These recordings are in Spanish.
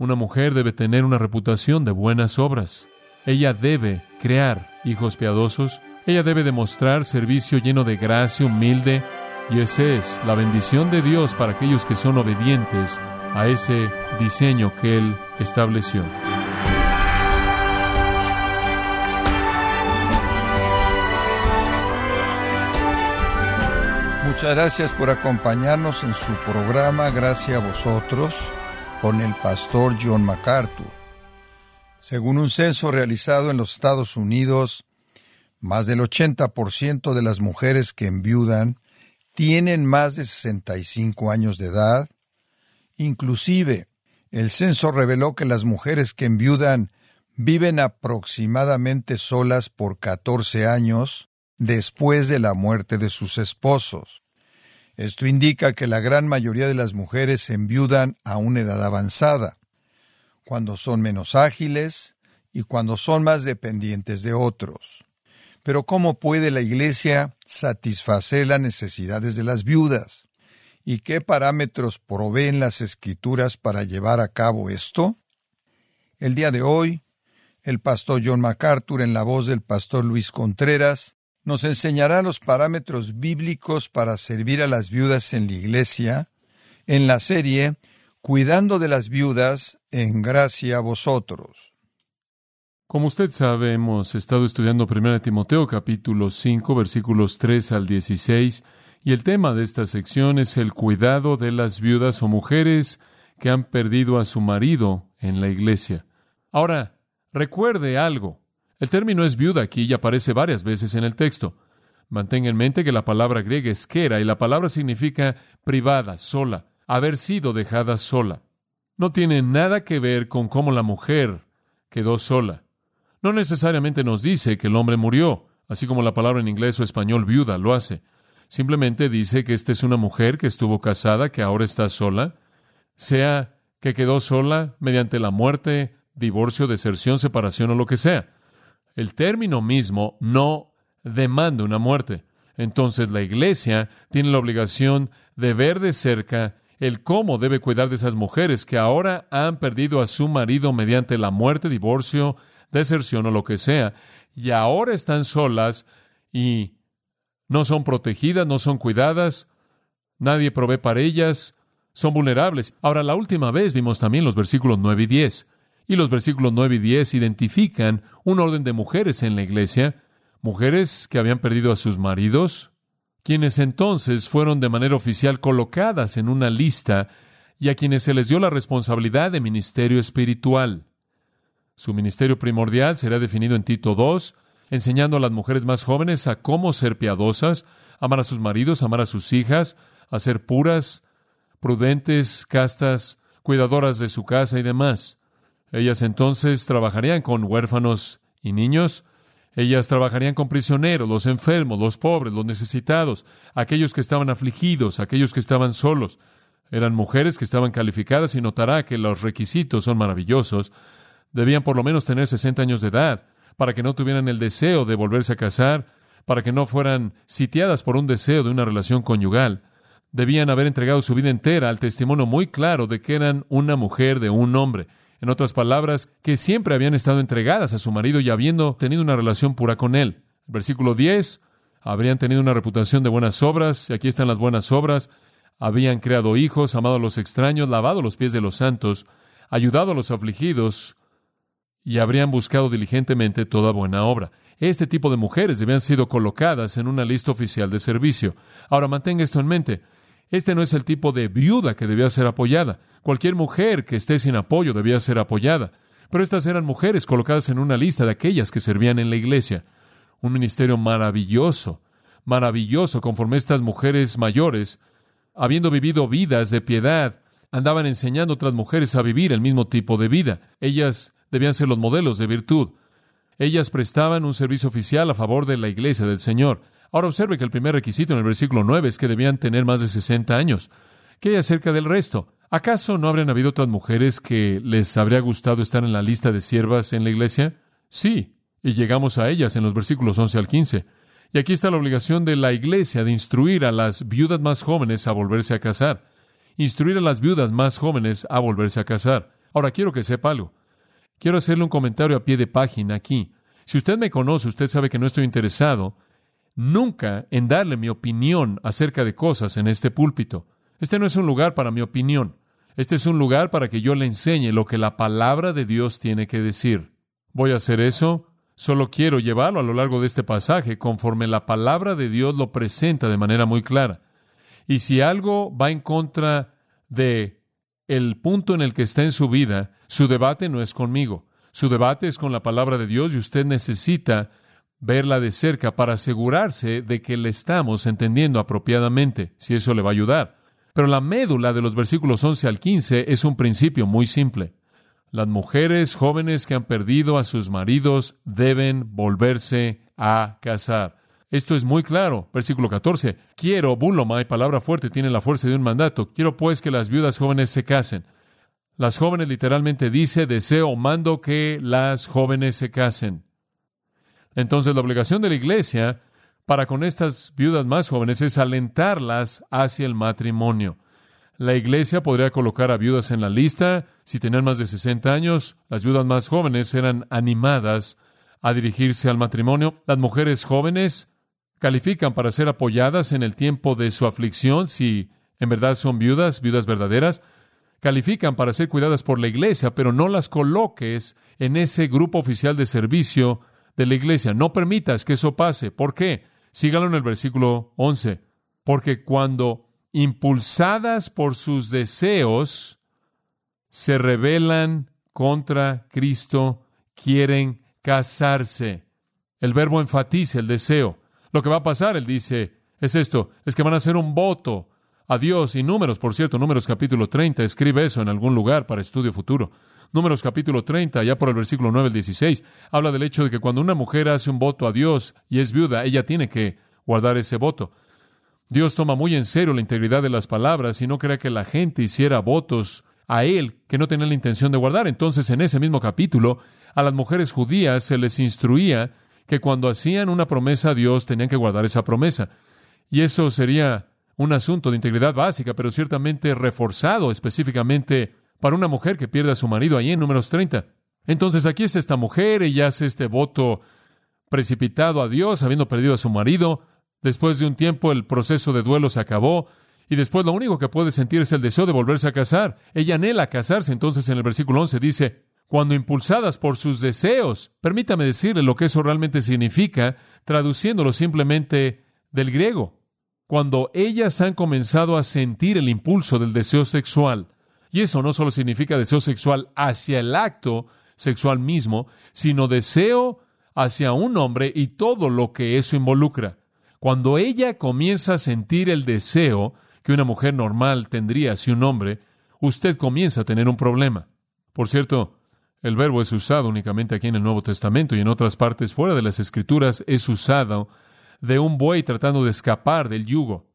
Una mujer debe tener una reputación de buenas obras. Ella debe crear hijos piadosos. Ella debe demostrar servicio lleno de gracia, humilde. Y esa es la bendición de Dios para aquellos que son obedientes a ese diseño que Él estableció. Muchas gracias por acompañarnos en su programa Gracias a vosotros con el pastor John MacArthur. Según un censo realizado en los Estados Unidos, más del 80% de las mujeres que enviudan tienen más de 65 años de edad. Inclusive, el censo reveló que las mujeres que enviudan viven aproximadamente solas por 14 años después de la muerte de sus esposos. Esto indica que la gran mayoría de las mujeres enviudan a una edad avanzada, cuando son menos ágiles y cuando son más dependientes de otros. Pero ¿cómo puede la Iglesia satisfacer las necesidades de las viudas? ¿Y qué parámetros proveen las escrituras para llevar a cabo esto? El día de hoy, el pastor John MacArthur, en la voz del pastor Luis Contreras, nos enseñará los parámetros bíblicos para servir a las viudas en la Iglesia en la serie Cuidando de las viudas en gracia a vosotros. Como usted sabe, hemos estado estudiando 1 Timoteo capítulo 5 versículos 3 al 16 y el tema de esta sección es el cuidado de las viudas o mujeres que han perdido a su marido en la iglesia. Ahora, recuerde algo. El término es viuda aquí y aparece varias veces en el texto. Mantenga en mente que la palabra griega es kera y la palabra significa privada, sola, haber sido dejada sola. No tiene nada que ver con cómo la mujer quedó sola. No necesariamente nos dice que el hombre murió, así como la palabra en inglés o español viuda lo hace. Simplemente dice que esta es una mujer que estuvo casada, que ahora está sola, sea que quedó sola mediante la muerte, divorcio, deserción, separación o lo que sea. El término mismo no demanda una muerte. Entonces la iglesia tiene la obligación de ver de cerca el cómo debe cuidar de esas mujeres que ahora han perdido a su marido mediante la muerte, divorcio, deserción o lo que sea, y ahora están solas y no son protegidas, no son cuidadas, nadie provee para ellas, son vulnerables. Ahora, la última vez vimos también los versículos 9 y 10. Y los versículos 9 y 10 identifican un orden de mujeres en la iglesia, mujeres que habían perdido a sus maridos, quienes entonces fueron de manera oficial colocadas en una lista y a quienes se les dio la responsabilidad de ministerio espiritual. Su ministerio primordial será definido en Tito II, enseñando a las mujeres más jóvenes a cómo ser piadosas, amar a sus maridos, amar a sus hijas, a ser puras, prudentes, castas, cuidadoras de su casa y demás. Ellas entonces trabajarían con huérfanos y niños. Ellas trabajarían con prisioneros, los enfermos, los pobres, los necesitados, aquellos que estaban afligidos, aquellos que estaban solos. Eran mujeres que estaban calificadas y notará que los requisitos son maravillosos. Debían por lo menos tener 60 años de edad para que no tuvieran el deseo de volverse a casar, para que no fueran sitiadas por un deseo de una relación conyugal. Debían haber entregado su vida entera al testimonio muy claro de que eran una mujer de un hombre. En otras palabras, que siempre habían estado entregadas a su marido y habiendo tenido una relación pura con él. Versículo 10, habrían tenido una reputación de buenas obras, y aquí están las buenas obras, habían creado hijos, amado a los extraños, lavado los pies de los santos, ayudado a los afligidos, y habrían buscado diligentemente toda buena obra. Este tipo de mujeres debían sido colocadas en una lista oficial de servicio. Ahora mantenga esto en mente. Este no es el tipo de viuda que debía ser apoyada. Cualquier mujer que esté sin apoyo debía ser apoyada. Pero estas eran mujeres colocadas en una lista de aquellas que servían en la iglesia. Un ministerio maravilloso, maravilloso, conforme estas mujeres mayores, habiendo vivido vidas de piedad, andaban enseñando a otras mujeres a vivir el mismo tipo de vida. Ellas debían ser los modelos de virtud. Ellas prestaban un servicio oficial a favor de la iglesia del Señor. Ahora observe que el primer requisito en el versículo 9 es que debían tener más de 60 años. ¿Qué hay acerca del resto? ¿Acaso no habrían habido otras mujeres que les habría gustado estar en la lista de siervas en la iglesia? Sí, y llegamos a ellas en los versículos 11 al 15. Y aquí está la obligación de la iglesia de instruir a las viudas más jóvenes a volverse a casar. Instruir a las viudas más jóvenes a volverse a casar. Ahora quiero que sepa algo. Quiero hacerle un comentario a pie de página aquí. Si usted me conoce, usted sabe que no estoy interesado nunca en darle mi opinión acerca de cosas en este púlpito. Este no es un lugar para mi opinión. Este es un lugar para que yo le enseñe lo que la palabra de Dios tiene que decir. ¿Voy a hacer eso? Solo quiero llevarlo a lo largo de este pasaje conforme la palabra de Dios lo presenta de manera muy clara. Y si algo va en contra de el punto en el que está en su vida, su debate no es conmigo. Su debate es con la palabra de Dios y usted necesita verla de cerca para asegurarse de que le estamos entendiendo apropiadamente, si eso le va a ayudar. Pero la médula de los versículos 11 al 15 es un principio muy simple. Las mujeres jóvenes que han perdido a sus maridos deben volverse a casar. Esto es muy claro. Versículo 14. Quiero, buloma, y palabra fuerte, tiene la fuerza de un mandato. Quiero pues que las viudas jóvenes se casen. Las jóvenes literalmente dice, deseo, mando que las jóvenes se casen. Entonces la obligación de la iglesia para con estas viudas más jóvenes es alentarlas hacia el matrimonio. La iglesia podría colocar a viudas en la lista. Si tenían más de 60 años, las viudas más jóvenes eran animadas a dirigirse al matrimonio. Las mujeres jóvenes califican para ser apoyadas en el tiempo de su aflicción, si en verdad son viudas, viudas verdaderas, califican para ser cuidadas por la iglesia, pero no las coloques en ese grupo oficial de servicio de la iglesia. No permitas que eso pase. ¿Por qué? Sígalo en el versículo 11. Porque cuando impulsadas por sus deseos se rebelan contra Cristo, quieren casarse. El verbo enfatiza el deseo. Lo que va a pasar, él dice, es esto, es que van a hacer un voto a Dios y números, por cierto, números capítulo 30, escribe eso en algún lugar para estudio futuro. Números capítulo 30, ya por el versículo 9 al 16, habla del hecho de que cuando una mujer hace un voto a Dios y es viuda, ella tiene que guardar ese voto. Dios toma muy en serio la integridad de las palabras y no crea que la gente hiciera votos a Él que no tenía la intención de guardar. Entonces, en ese mismo capítulo, a las mujeres judías se les instruía que cuando hacían una promesa a Dios tenían que guardar esa promesa. Y eso sería un asunto de integridad básica, pero ciertamente reforzado específicamente para una mujer que pierde a su marido ahí en números 30. Entonces aquí está esta mujer, ella hace este voto precipitado a Dios, habiendo perdido a su marido. Después de un tiempo el proceso de duelo se acabó y después lo único que puede sentir es el deseo de volverse a casar. Ella anhela casarse, entonces en el versículo 11 dice, cuando impulsadas por sus deseos. Permítame decirle lo que eso realmente significa, traduciéndolo simplemente del griego. Cuando ellas han comenzado a sentir el impulso del deseo sexual, y eso no solo significa deseo sexual hacia el acto sexual mismo, sino deseo hacia un hombre y todo lo que eso involucra. Cuando ella comienza a sentir el deseo que una mujer normal tendría hacia un hombre, usted comienza a tener un problema. Por cierto, el verbo es usado únicamente aquí en el Nuevo Testamento y en otras partes fuera de las Escrituras es usado de un buey tratando de escapar del yugo.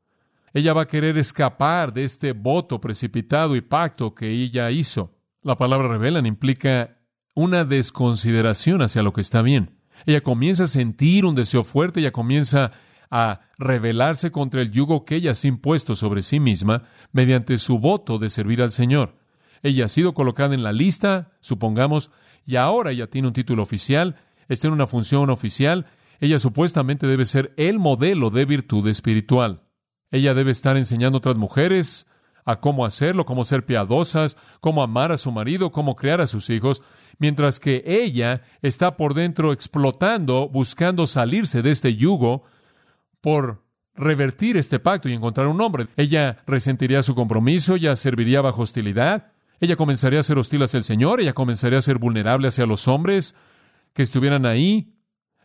Ella va a querer escapar de este voto precipitado y pacto que ella hizo. La palabra revelan implica una desconsideración hacia lo que está bien. Ella comienza a sentir un deseo fuerte, ella comienza a rebelarse contra el yugo que ella ha impuesto sobre sí misma mediante su voto de servir al Señor. Ella ha sido colocada en la lista, supongamos, y ahora ella tiene un título oficial, está en una función oficial, ella supuestamente debe ser el modelo de virtud espiritual. Ella debe estar enseñando a otras mujeres a cómo hacerlo, cómo ser piadosas, cómo amar a su marido, cómo criar a sus hijos, mientras que ella está por dentro explotando, buscando salirse de este yugo por revertir este pacto y encontrar un hombre. Ella resentiría su compromiso, ella serviría bajo hostilidad, ella comenzaría a ser hostil hacia el Señor, ella comenzaría a ser vulnerable hacia los hombres que estuvieran ahí,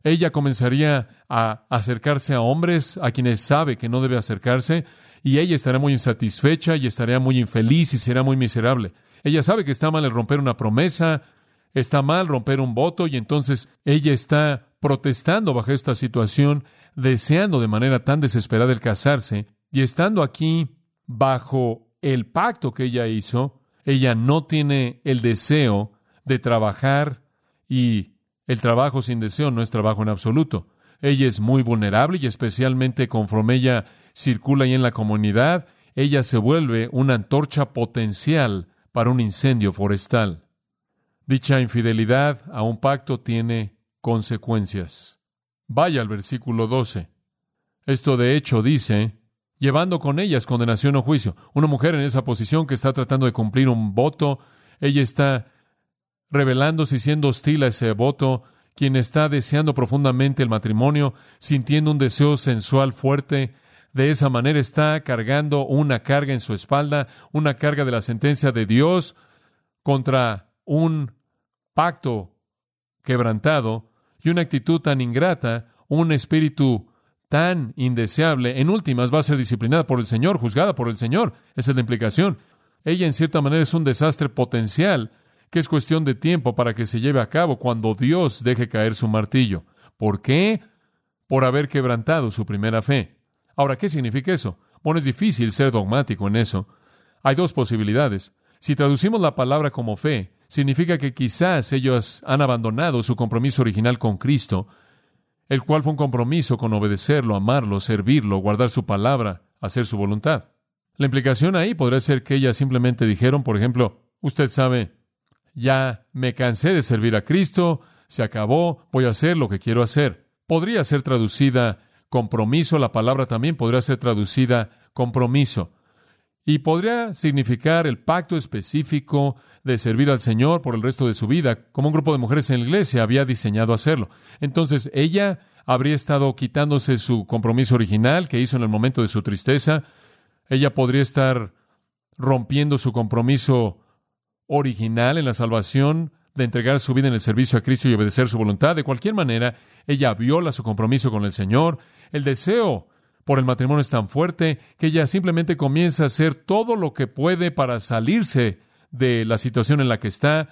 ella comenzaría a acercarse a hombres a quienes sabe que no debe acercarse, y ella estará muy insatisfecha y estaría muy infeliz y será muy miserable. Ella sabe que está mal el romper una promesa, está mal romper un voto, y entonces ella está protestando bajo esta situación, deseando de manera tan desesperada el casarse, y estando aquí bajo el pacto que ella hizo, ella no tiene el deseo de trabajar y el trabajo sin deseo no es trabajo en absoluto. Ella es muy vulnerable y especialmente conforme ella circula ahí en la comunidad, ella se vuelve una antorcha potencial para un incendio forestal. Dicha infidelidad a un pacto tiene consecuencias. Vaya al versículo 12. Esto de hecho dice, llevando con ellas condenación o juicio. Una mujer en esa posición que está tratando de cumplir un voto, ella está revelándose y siendo hostil a ese voto, quien está deseando profundamente el matrimonio, sintiendo un deseo sensual fuerte, de esa manera está cargando una carga en su espalda, una carga de la sentencia de Dios contra un pacto quebrantado y una actitud tan ingrata, un espíritu tan indeseable, en últimas va a ser disciplinada por el Señor, juzgada por el Señor. Esa es la implicación. Ella en cierta manera es un desastre potencial que es cuestión de tiempo para que se lleve a cabo cuando Dios deje caer su martillo. ¿Por qué? Por haber quebrantado su primera fe. Ahora, ¿qué significa eso? Bueno, es difícil ser dogmático en eso. Hay dos posibilidades. Si traducimos la palabra como fe, significa que quizás ellos han abandonado su compromiso original con Cristo, el cual fue un compromiso con obedecerlo, amarlo, servirlo, guardar su palabra, hacer su voluntad. La implicación ahí podría ser que ellas simplemente dijeron, por ejemplo, usted sabe, ya me cansé de servir a Cristo, se acabó, voy a hacer lo que quiero hacer. Podría ser traducida compromiso, la palabra también podría ser traducida compromiso. Y podría significar el pacto específico de servir al Señor por el resto de su vida, como un grupo de mujeres en la iglesia había diseñado hacerlo. Entonces ella habría estado quitándose su compromiso original que hizo en el momento de su tristeza. Ella podría estar rompiendo su compromiso original en la salvación de entregar su vida en el servicio a Cristo y obedecer su voluntad. De cualquier manera, ella viola su compromiso con el Señor. El deseo por el matrimonio es tan fuerte que ella simplemente comienza a hacer todo lo que puede para salirse de la situación en la que está,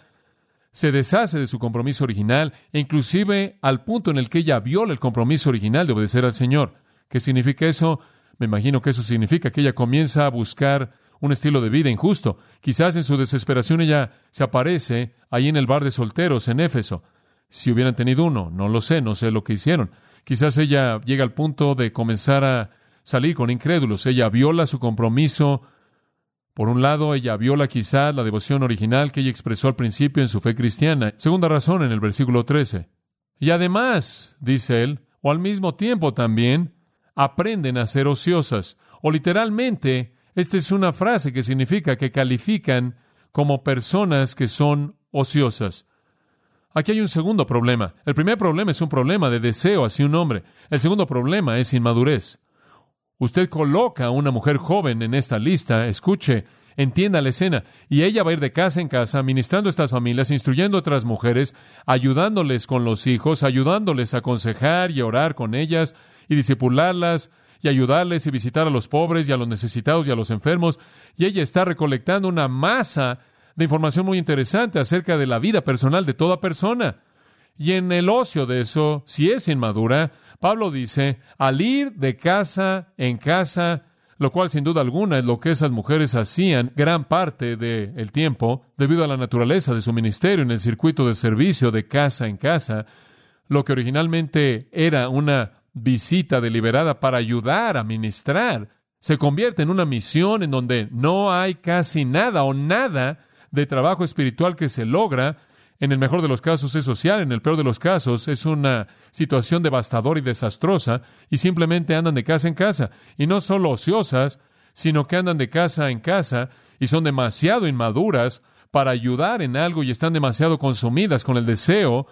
se deshace de su compromiso original e inclusive al punto en el que ella viola el compromiso original de obedecer al Señor. ¿Qué significa eso? Me imagino que eso significa que ella comienza a buscar un estilo de vida injusto. Quizás en su desesperación ella se aparece ahí en el bar de solteros en Éfeso. Si hubieran tenido uno, no lo sé, no sé lo que hicieron. Quizás ella llega al punto de comenzar a salir con incrédulos. Ella viola su compromiso. Por un lado, ella viola quizás la devoción original que ella expresó al principio en su fe cristiana. Segunda razón en el versículo 13. Y además, dice él, o al mismo tiempo también, aprenden a ser ociosas, o literalmente esta es una frase que significa que califican como personas que son ociosas. Aquí hay un segundo problema. El primer problema es un problema de deseo hacia un hombre. El segundo problema es inmadurez. Usted coloca a una mujer joven en esta lista, escuche, entienda la escena, y ella va a ir de casa en casa, ministrando a estas familias, instruyendo a otras mujeres, ayudándoles con los hijos, ayudándoles a aconsejar y orar con ellas y disipularlas, y ayudarles y visitar a los pobres y a los necesitados y a los enfermos. Y ella está recolectando una masa de información muy interesante acerca de la vida personal de toda persona. Y en el ocio de eso, si es inmadura, Pablo dice, al ir de casa en casa, lo cual sin duda alguna es lo que esas mujeres hacían gran parte del tiempo, debido a la naturaleza de su ministerio en el circuito de servicio de casa en casa, lo que originalmente era una visita deliberada para ayudar a ministrar, se convierte en una misión en donde no hay casi nada o nada de trabajo espiritual que se logra. En el mejor de los casos es social, en el peor de los casos es una situación devastadora y desastrosa y simplemente andan de casa en casa. Y no solo ociosas, sino que andan de casa en casa y son demasiado inmaduras para ayudar en algo y están demasiado consumidas con el deseo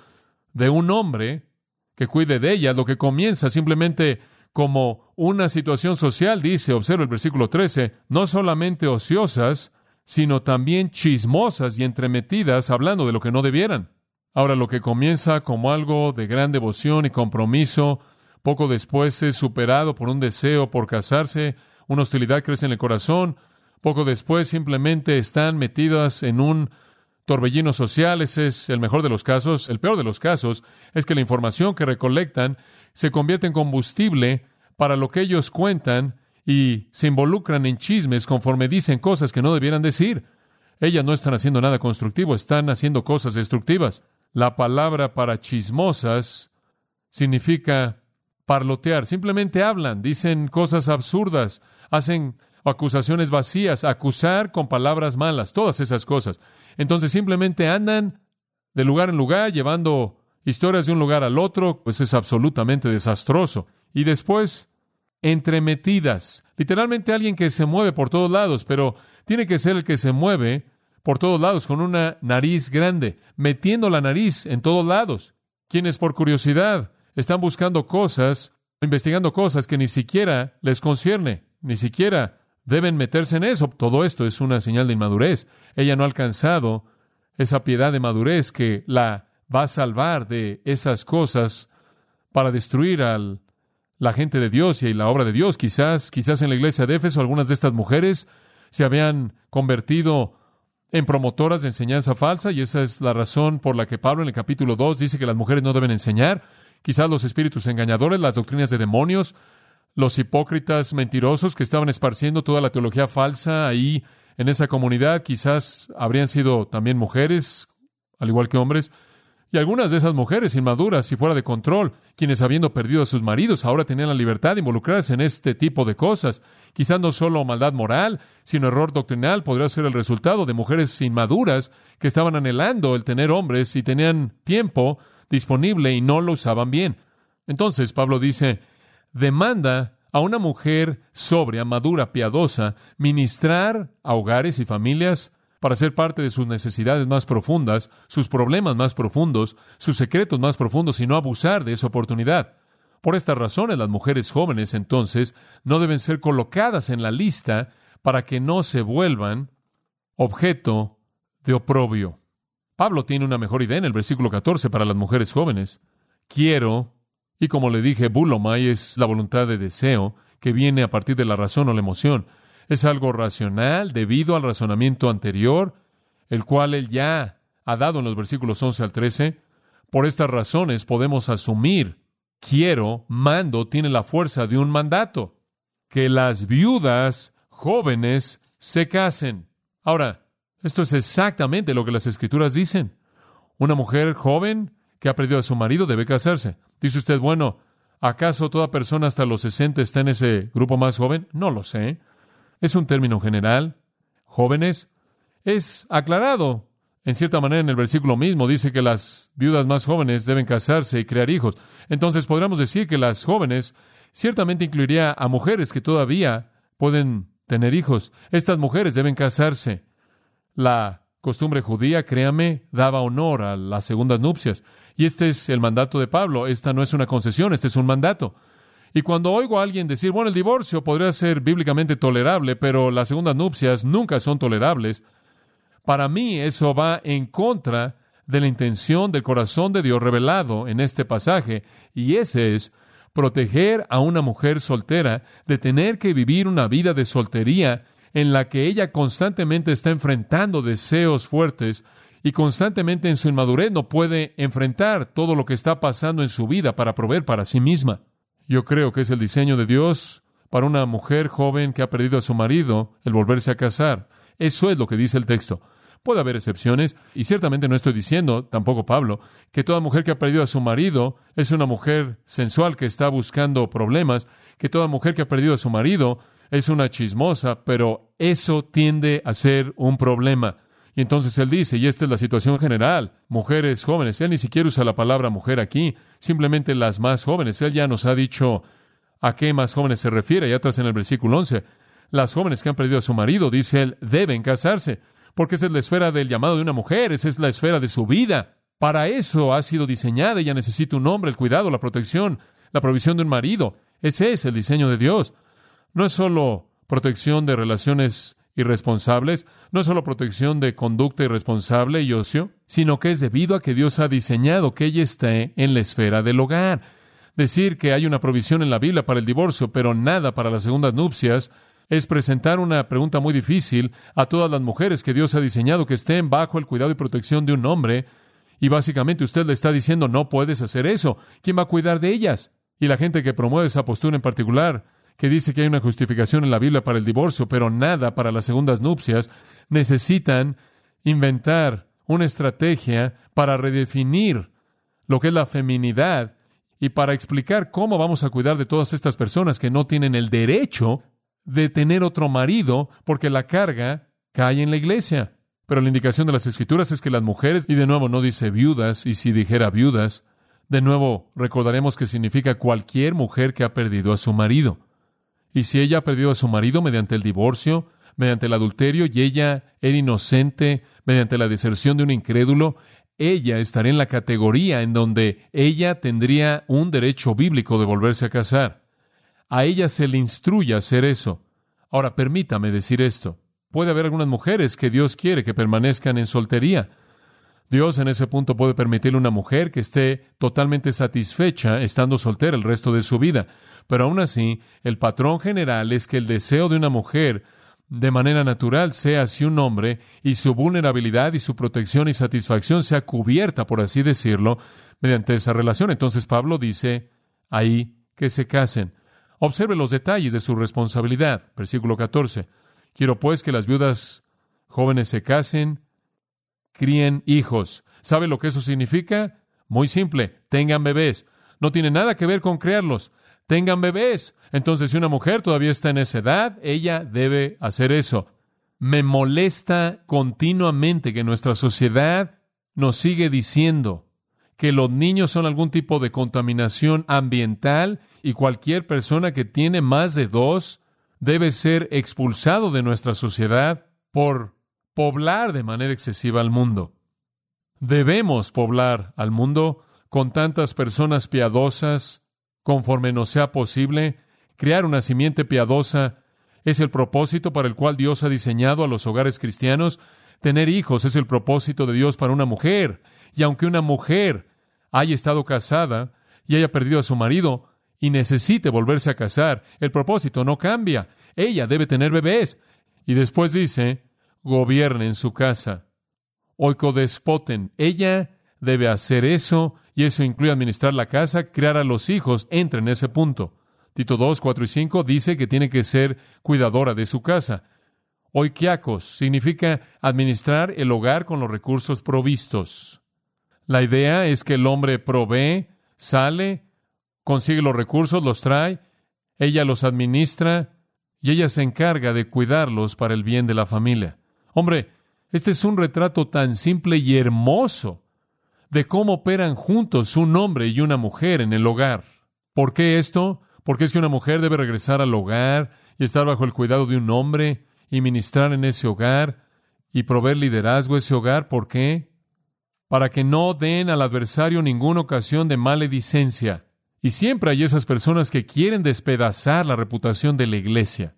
de un hombre que cuide de ellas, lo que comienza simplemente como una situación social, dice, observa el versículo 13, no solamente ociosas, sino también chismosas y entremetidas hablando de lo que no debieran. Ahora, lo que comienza como algo de gran devoción y compromiso, poco después es superado por un deseo por casarse, una hostilidad crece en el corazón, poco después simplemente están metidas en un torbellino social, ese es el mejor de los casos. El peor de los casos es que la información que recolectan se convierte en combustible para lo que ellos cuentan y se involucran en chismes conforme dicen cosas que no debieran decir. Ellas no están haciendo nada constructivo, están haciendo cosas destructivas. La palabra para chismosas significa parlotear. Simplemente hablan, dicen cosas absurdas, hacen acusaciones vacías, acusar con palabras malas, todas esas cosas. Entonces simplemente andan de lugar en lugar llevando historias de un lugar al otro, pues es absolutamente desastroso. Y después, entremetidas. Literalmente alguien que se mueve por todos lados, pero tiene que ser el que se mueve por todos lados con una nariz grande, metiendo la nariz en todos lados. Quienes por curiosidad están buscando cosas, investigando cosas que ni siquiera les concierne, ni siquiera deben meterse en eso. Todo esto es una señal de inmadurez. Ella no ha alcanzado esa piedad de madurez que la va a salvar de esas cosas para destruir a la gente de Dios y la obra de Dios. Quizás, quizás en la iglesia de Éfeso algunas de estas mujeres se habían convertido en promotoras de enseñanza falsa y esa es la razón por la que Pablo en el capítulo 2 dice que las mujeres no deben enseñar. Quizás los espíritus engañadores, las doctrinas de demonios, los hipócritas mentirosos que estaban esparciendo toda la teología falsa ahí en esa comunidad, quizás habrían sido también mujeres, al igual que hombres, y algunas de esas mujeres inmaduras y fuera de control, quienes habiendo perdido a sus maridos ahora tenían la libertad de involucrarse en este tipo de cosas. Quizás no solo maldad moral, sino error doctrinal podría ser el resultado de mujeres inmaduras que estaban anhelando el tener hombres y tenían tiempo disponible y no lo usaban bien. Entonces Pablo dice, demanda a una mujer sobria, madura, piadosa, ministrar a hogares y familias para ser parte de sus necesidades más profundas, sus problemas más profundos, sus secretos más profundos y no abusar de esa oportunidad. Por estas razones, las mujeres jóvenes entonces no deben ser colocadas en la lista para que no se vuelvan objeto de oprobio. Pablo tiene una mejor idea en el versículo 14 para las mujeres jóvenes. Quiero, y como le dije, bulomai es la voluntad de deseo que viene a partir de la razón o la emoción es algo racional debido al razonamiento anterior, el cual él ya ha dado en los versículos 11 al 13. Por estas razones podemos asumir, quiero, mando, tiene la fuerza de un mandato, que las viudas jóvenes se casen. Ahora, esto es exactamente lo que las escrituras dicen. Una mujer joven que ha perdido a su marido debe casarse. Dice usted, bueno, ¿acaso toda persona hasta los 60 está en ese grupo más joven? No lo sé es un término general. Jóvenes, es aclarado. En cierta manera, en el versículo mismo dice que las viudas más jóvenes deben casarse y crear hijos. Entonces podríamos decir que las jóvenes ciertamente incluiría a mujeres que todavía pueden tener hijos. Estas mujeres deben casarse. La costumbre judía, créame, daba honor a las segundas nupcias. Y este es el mandato de Pablo. Esta no es una concesión, este es un mandato. Y cuando oigo a alguien decir, bueno, el divorcio podría ser bíblicamente tolerable, pero las segundas nupcias nunca son tolerables, para mí eso va en contra de la intención del corazón de Dios revelado en este pasaje, y ese es proteger a una mujer soltera de tener que vivir una vida de soltería en la que ella constantemente está enfrentando deseos fuertes y constantemente en su inmadurez no puede enfrentar todo lo que está pasando en su vida para proveer para sí misma. Yo creo que es el diseño de Dios para una mujer joven que ha perdido a su marido el volverse a casar. Eso es lo que dice el texto. Puede haber excepciones, y ciertamente no estoy diciendo, tampoco Pablo, que toda mujer que ha perdido a su marido es una mujer sensual que está buscando problemas, que toda mujer que ha perdido a su marido es una chismosa, pero eso tiende a ser un problema. Y entonces él dice, y esta es la situación general, mujeres jóvenes, él ni siquiera usa la palabra mujer aquí, simplemente las más jóvenes, él ya nos ha dicho a qué más jóvenes se refiere, y atrás en el versículo 11, las jóvenes que han perdido a su marido, dice él, deben casarse, porque esa es la esfera del llamado de una mujer, esa es la esfera de su vida. Para eso ha sido diseñada, ella necesita un hombre, el cuidado, la protección, la provisión de un marido. Ese es el diseño de Dios. No es solo protección de relaciones irresponsables, no solo protección de conducta irresponsable y ocio, sino que es debido a que Dios ha diseñado que ella esté en la esfera del hogar. Decir que hay una provisión en la Biblia para el divorcio, pero nada para las segundas nupcias, es presentar una pregunta muy difícil a todas las mujeres que Dios ha diseñado que estén bajo el cuidado y protección de un hombre, y básicamente usted le está diciendo no puedes hacer eso. ¿Quién va a cuidar de ellas? Y la gente que promueve esa postura en particular que dice que hay una justificación en la Biblia para el divorcio, pero nada para las segundas nupcias, necesitan inventar una estrategia para redefinir lo que es la feminidad y para explicar cómo vamos a cuidar de todas estas personas que no tienen el derecho de tener otro marido porque la carga cae en la iglesia. Pero la indicación de las escrituras es que las mujeres, y de nuevo no dice viudas, y si dijera viudas, de nuevo recordaremos que significa cualquier mujer que ha perdido a su marido. Y si ella ha perdido a su marido mediante el divorcio, mediante el adulterio, y ella era inocente mediante la deserción de un incrédulo, ella estaría en la categoría en donde ella tendría un derecho bíblico de volverse a casar. A ella se le instruye a hacer eso. Ahora, permítame decir esto. Puede haber algunas mujeres que Dios quiere que permanezcan en soltería. Dios en ese punto puede permitirle a una mujer que esté totalmente satisfecha estando soltera el resto de su vida. Pero aún así, el patrón general es que el deseo de una mujer de manera natural sea así un hombre y su vulnerabilidad y su protección y satisfacción sea cubierta, por así decirlo, mediante esa relación. Entonces Pablo dice ahí que se casen. Observe los detalles de su responsabilidad. Versículo 14. Quiero pues que las viudas jóvenes se casen, críen hijos. ¿Sabe lo que eso significa? Muy simple, tengan bebés. No tiene nada que ver con crearlos. Tengan bebés. Entonces, si una mujer todavía está en esa edad, ella debe hacer eso. Me molesta continuamente que nuestra sociedad nos sigue diciendo que los niños son algún tipo de contaminación ambiental y cualquier persona que tiene más de dos debe ser expulsado de nuestra sociedad por poblar de manera excesiva al mundo. Debemos poblar al mundo con tantas personas piadosas, conforme nos sea posible, crear una simiente piadosa es el propósito para el cual Dios ha diseñado a los hogares cristianos. Tener hijos es el propósito de Dios para una mujer. Y aunque una mujer haya estado casada y haya perdido a su marido, y necesite volverse a casar, el propósito no cambia. Ella debe tener bebés. Y después dice, gobiernen su casa. Oicodespoten. Ella debe hacer eso, y eso incluye administrar la casa, criar a los hijos, entra en ese punto. Tito 2, 4 y 5 dice que tiene que ser cuidadora de su casa. Oikiakos significa administrar el hogar con los recursos provistos. La idea es que el hombre provee, sale, consigue los recursos, los trae, ella los administra y ella se encarga de cuidarlos para el bien de la familia. Hombre, este es un retrato tan simple y hermoso de cómo operan juntos un hombre y una mujer en el hogar. ¿Por qué esto? Porque es que una mujer debe regresar al hogar y estar bajo el cuidado de un hombre y ministrar en ese hogar y proveer liderazgo a ese hogar. ¿Por qué? Para que no den al adversario ninguna ocasión de maledicencia. Y siempre hay esas personas que quieren despedazar la reputación de la iglesia.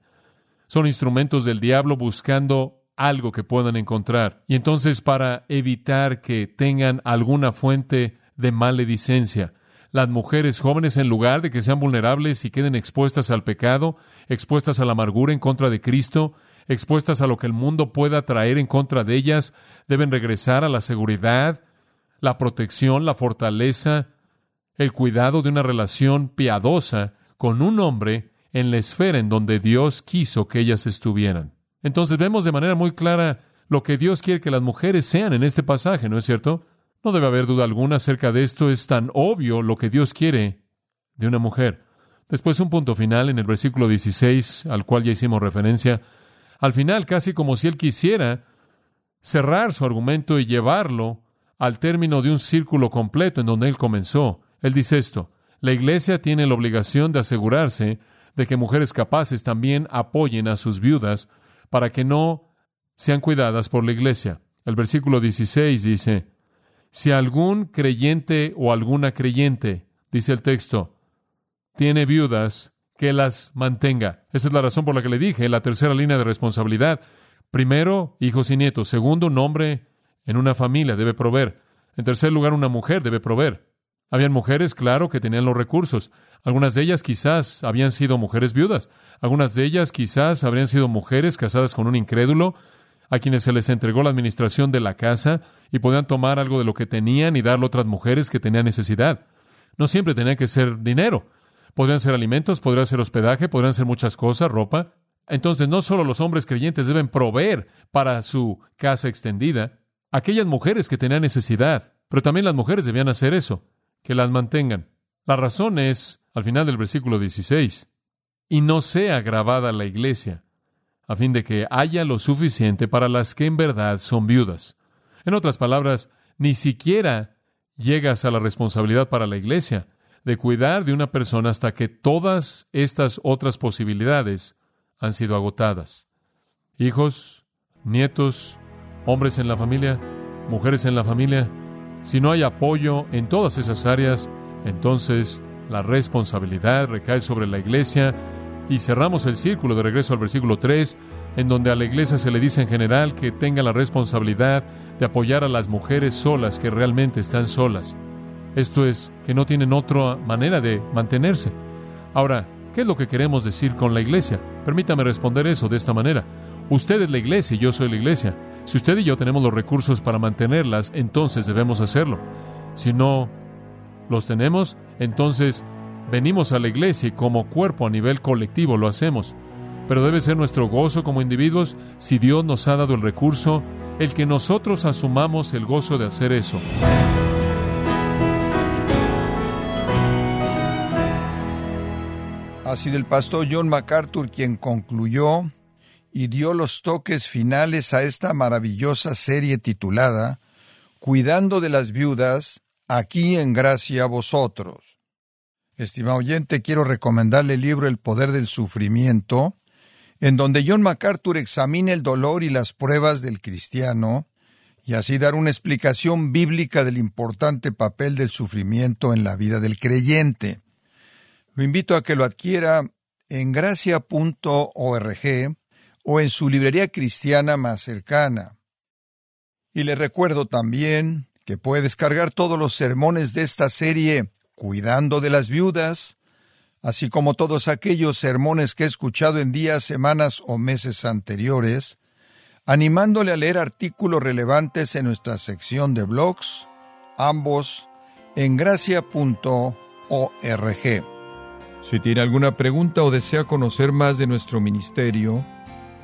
Son instrumentos del diablo buscando algo que puedan encontrar. Y entonces para evitar que tengan alguna fuente de maledicencia, las mujeres jóvenes, en lugar de que sean vulnerables y queden expuestas al pecado, expuestas a la amargura en contra de Cristo, expuestas a lo que el mundo pueda traer en contra de ellas, deben regresar a la seguridad, la protección, la fortaleza, el cuidado de una relación piadosa con un hombre en la esfera en donde Dios quiso que ellas estuvieran. Entonces vemos de manera muy clara lo que Dios quiere que las mujeres sean en este pasaje, ¿no es cierto? No debe haber duda alguna acerca de esto, es tan obvio lo que Dios quiere de una mujer. Después un punto final en el versículo 16, al cual ya hicimos referencia, al final casi como si él quisiera cerrar su argumento y llevarlo al término de un círculo completo en donde él comenzó. Él dice esto, la Iglesia tiene la obligación de asegurarse de que mujeres capaces también apoyen a sus viudas para que no sean cuidadas por la Iglesia. El versículo 16 dice, si algún creyente o alguna creyente, dice el texto, tiene viudas, que las mantenga. Esa es la razón por la que le dije, la tercera línea de responsabilidad. Primero, hijos y nietos. Segundo, un hombre en una familia debe proveer. En tercer lugar, una mujer debe proveer. Habían mujeres, claro, que tenían los recursos. Algunas de ellas quizás habían sido mujeres viudas. Algunas de ellas quizás habrían sido mujeres casadas con un incrédulo, a quienes se les entregó la administración de la casa y podían tomar algo de lo que tenían y darlo a otras mujeres que tenían necesidad. No siempre tenía que ser dinero. Podrían ser alimentos, podrían ser hospedaje, podrían ser muchas cosas, ropa. Entonces, no solo los hombres creyentes deben proveer para su casa extendida, aquellas mujeres que tenían necesidad, pero también las mujeres debían hacer eso que las mantengan. La razón es, al final del versículo 16, y no sea grabada la iglesia, a fin de que haya lo suficiente para las que en verdad son viudas. En otras palabras, ni siquiera llegas a la responsabilidad para la iglesia de cuidar de una persona hasta que todas estas otras posibilidades han sido agotadas. Hijos, nietos, hombres en la familia, mujeres en la familia, si no hay apoyo en todas esas áreas, entonces la responsabilidad recae sobre la iglesia y cerramos el círculo de regreso al versículo 3, en donde a la iglesia se le dice en general que tenga la responsabilidad de apoyar a las mujeres solas que realmente están solas. Esto es, que no tienen otra manera de mantenerse. Ahora, ¿qué es lo que queremos decir con la iglesia? Permítame responder eso de esta manera. Usted es la iglesia y yo soy la iglesia. Si usted y yo tenemos los recursos para mantenerlas, entonces debemos hacerlo. Si no los tenemos, entonces venimos a la iglesia y como cuerpo a nivel colectivo lo hacemos. Pero debe ser nuestro gozo como individuos, si Dios nos ha dado el recurso, el que nosotros asumamos el gozo de hacer eso. Ha sido el pastor John MacArthur quien concluyó y dio los toques finales a esta maravillosa serie titulada Cuidando de las viudas, aquí en gracia a vosotros. Estimado oyente, quiero recomendarle el libro El poder del sufrimiento, en donde John MacArthur examina el dolor y las pruebas del cristiano, y así dar una explicación bíblica del importante papel del sufrimiento en la vida del creyente. Lo invito a que lo adquiera en gracia.org o en su librería cristiana más cercana. Y le recuerdo también que puede descargar todos los sermones de esta serie Cuidando de las Viudas, así como todos aquellos sermones que he escuchado en días, semanas o meses anteriores, animándole a leer artículos relevantes en nuestra sección de blogs, ambos en gracia.org. Si tiene alguna pregunta o desea conocer más de nuestro ministerio,